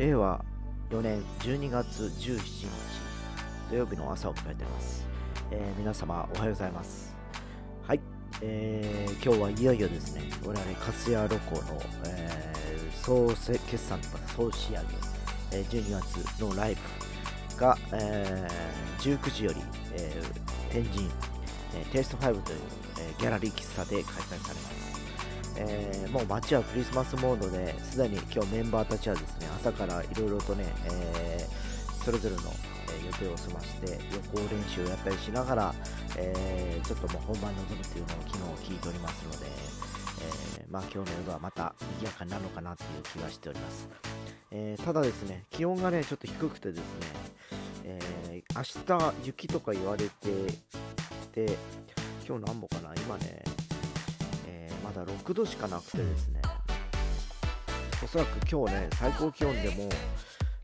令和4年12月17日土曜日の朝を迎えています、えー皆様おはようございます。はい、えー今日はいよいよですね我々カスヤロコの、えー総せ決算とか総仕上げ、えー12月のライブが、えー19時より、えー天神、えーテイスト5という、えーギャラリー喫茶で開催されます。えーもう街はクリスマスモードですでに今日メンバーたちはですね朝からいろいろとね、えーそれぞれの、予定を済まして予行練習をやったりしながら、えーちょっともう本番に臨むというのを昨日聞いておりますので、えまあ、今日の夜はまた賑やかになるのかなという気がしております、えただですね気温がねちょっと低くてですね、え明日雪とか言われてて今日何歩かな？今ねまだ6度しかなくてですね、おそらく今日ね、最高気温でも、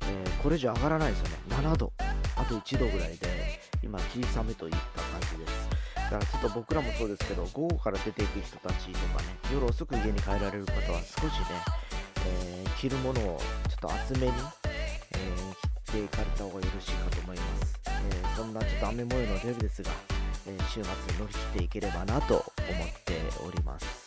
えーこれ以上上がらないですよね、7度、あと1度ぐらいで、今、霧雨といった感じです。だからちょっと僕らもそうですけど、午後から出ていく人たちとかね、夜遅く家に帰られる方は少しね、えー着るものをちょっと厚めに、えー着ていかれた方がよろしいかと思います。えーそんなちょっと雨模様のデブですが、えー週末乗り切っていければなと思っております。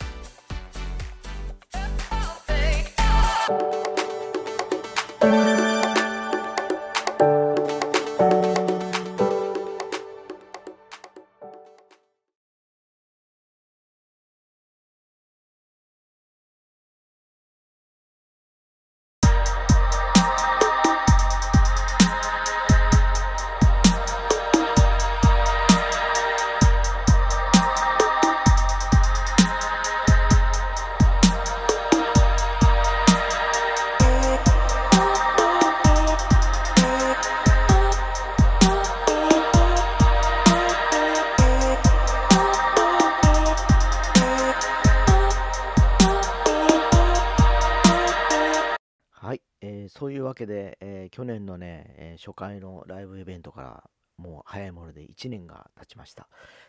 わけで、えー去年のね、えー初回のライブイベントからもう早いもので1年が経ちました。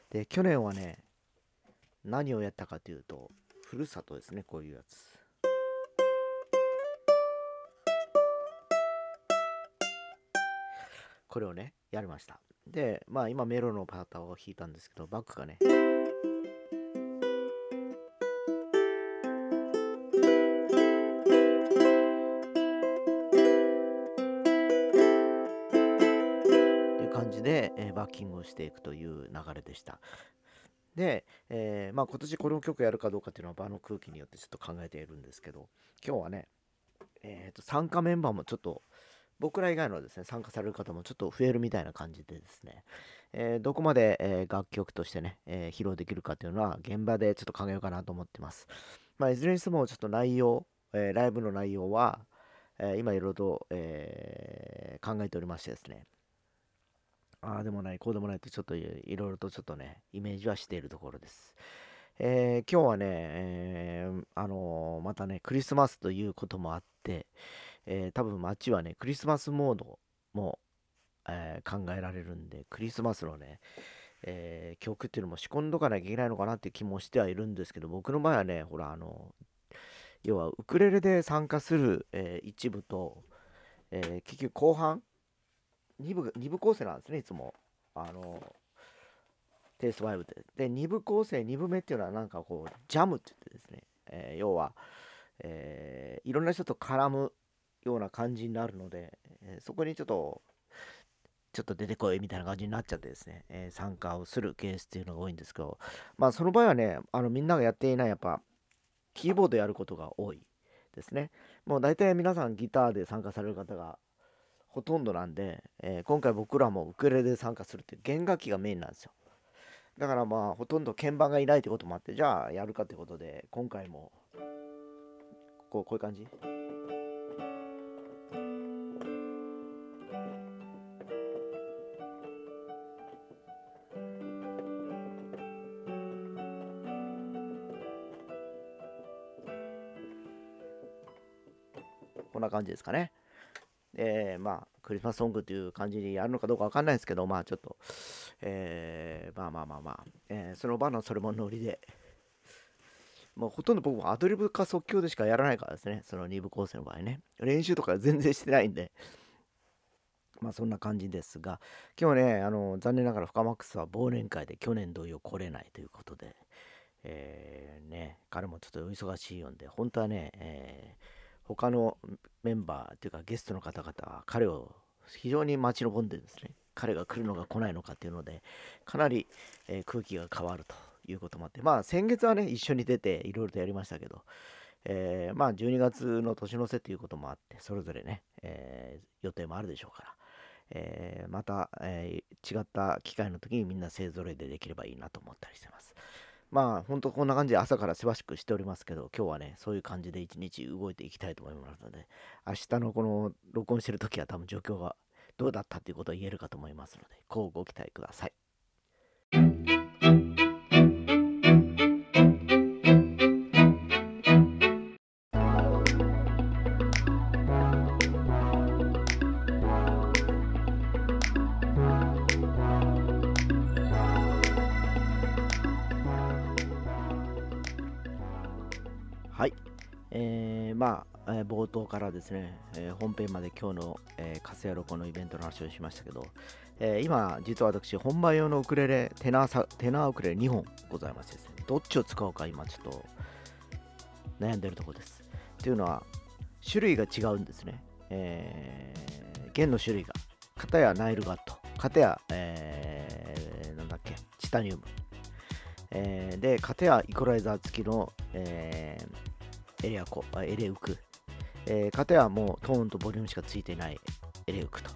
で、去年はね、何をやったかというと、ふるさとですね、こういうやつ。これをね、やりました。で、まあ今メロのパタートを弾いたんですけど、バックがね、バッキングをしていくという流れでした。で、えーまあ、今年この曲やるかどうかっていうのは場の空気によってちょっと考えているんですけど今日はね、えーと参加メンバーもちょっと僕ら以外のですね参加される方もちょっと増えるみたいな感じでですね、えーどこまで、え楽曲としてね、え披露できるかっていうのは現場でちょっと考えようかなと思ってます。まあ、いずれにしてもちょっと内容、えライブの内容は、え今いろいろと、え考えておりましてですねああでもない、こうでもないとちょっといろいろとちょっとね、イメージはしているところです。えー今日はね、えーあのーまたね、クリスマスということもあって、えー多分街はね、クリスマスモードも、え考えられるんで、クリスマスのね、え曲っていうのも仕込んどかなきゃいけないのかなって気もしてはいるんですけど、僕の場合はね、ほら、あの、要はウクレレで参加する、え一部と、え結局後半、2部二部構成なんですね、いつも。あの、テイスト5って。で、2部構成、2部目っていうのはなんかこう、ジャムって言ってですね、えー要は、えーいろんな人と絡むような感じになるので、えーそこにちょっと、ちょっと出てこいみたいな感じになっちゃってですね、えー参加をするケースっていうのが多いんですけど、まあその場合はね、あのみんながやっていないやっぱ、キーボードやることが多いですね。もう大体皆さんギターで参加される方がほとんどなんで、えー今回僕らもウクレレで参加するって弦楽器がメインなんですよ。だからまあほとんど鍵盤がいないってこともあって、じゃあやるかってことで、今回もこうこういう感じ？こんな感じですかね。えー、まあ、クリスマスソングという感じにやるのかどうかわかんないですけど、まあちょっと、えー、まあまあまあまあ、えーその場のそれもノリで。まあ、ほとんど僕もアドリブか即興でしかやらないからですね、その2部構成の場合ね。練習とか全然してないんで、まあそんな感じですが、今日ね、あの残念ながらフカマックスは忘年会で去年同様来れないということで、えー、ね、彼もちょっとお忙しいようで、本当はね、えー、他のメンバーというかゲストの方々は彼を非常に待ち望んでですね、彼が来るのか来ないのかっていうので、かなり、え、空気が変わるということもあって、まあ先月はね、一緒に出ていろいろとやりましたけど、えー、まあ12月の年の瀬ということもあって、それぞれね、えー、予定もあるでしょうから、えまた、え違った機会の時にみんな勢ぞろいでできればいいなと思ったりしてます。まあ、ほんとこんな感じで朝からせわしくしておりますけど、今日はね、そういう感じで一日動いていきたいと思いますので、明日のこの録音してる時は多分状況がどうだったっていうことを言えるかと思いますので、こうご期待ください。はい。えー、まあ、えー、冒頭からですね、えー、本編まで今日の、えー、カスヤロコのイベントの話をしましたけど、えー、今、実は私、本番用のウクレレ、テナーサテナーウクレレ2本ございましてですね、どっちを使おうか今ちょっと悩んでるところです。というのは、種類が違うんですね。えー、弦の種類が。片やナイルガット、片や、えー、なんだっけ、チタニウム。えー、で、片やイコライザー付きの、えー、エレアコ、エレウク。えー、かたやもうトーンとボリュームしかついてないエレウクと。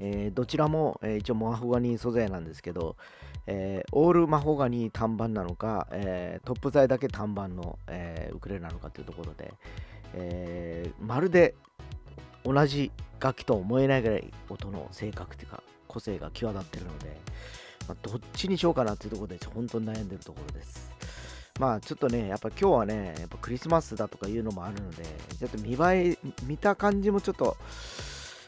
えー、どちらも、えー、一応マホガニー素材なんですけど、えー、オールマホガニー単板なのか、えー、トップ材だけ単板の、えー、ウクレレなのかというところで、えー、まるで同じ楽器と思えないぐらい音の性格というか個性が際立ってるので、まあ、どっちにしようかなというところで本当に悩んでるところです。まあちょっとね、やっぱ今日はね、やっぱクリスマスだとかいうのもあるので、ちょっと見栄え、見た感じもちょっと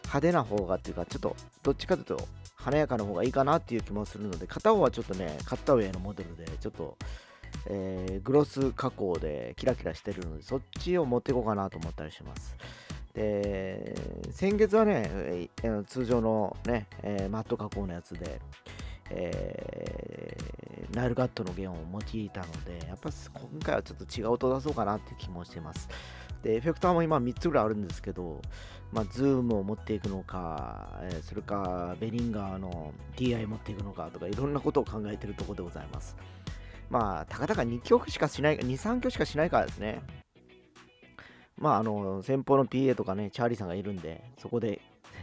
派手な方がっていうか、ちょっとどっちかというと華やかな方がいいかなっていう気もするので、片方はちょっとね、カッタウェイのモデルで、ちょっと、えー、グロス加工でキラキラしてるので、そっちを持っていこうかなと思ったりします。で、先月はね、通常のね、え、マット加工のやつで、えー、 Nylgut の弦を用いたので、やっぱ今回はちょっと違う音出そうかなっていう気もしてます。で、エフェクターも今3つぐらいあるんですけど、まあ、 ZOOM を持っていくのか、え、それか、 BEHRINGER の DI 持っていくのかとか、いろんなことを考えてるところでございます。まあ、たかだか2曲しかしない、2、3曲しかしないからですね。まあ、あの、先方の PA とかね、チャーリーさんがいるんで、そこで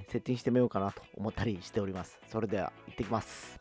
セッティングしてみようかなと思ったりしております。それでは、行ってきます。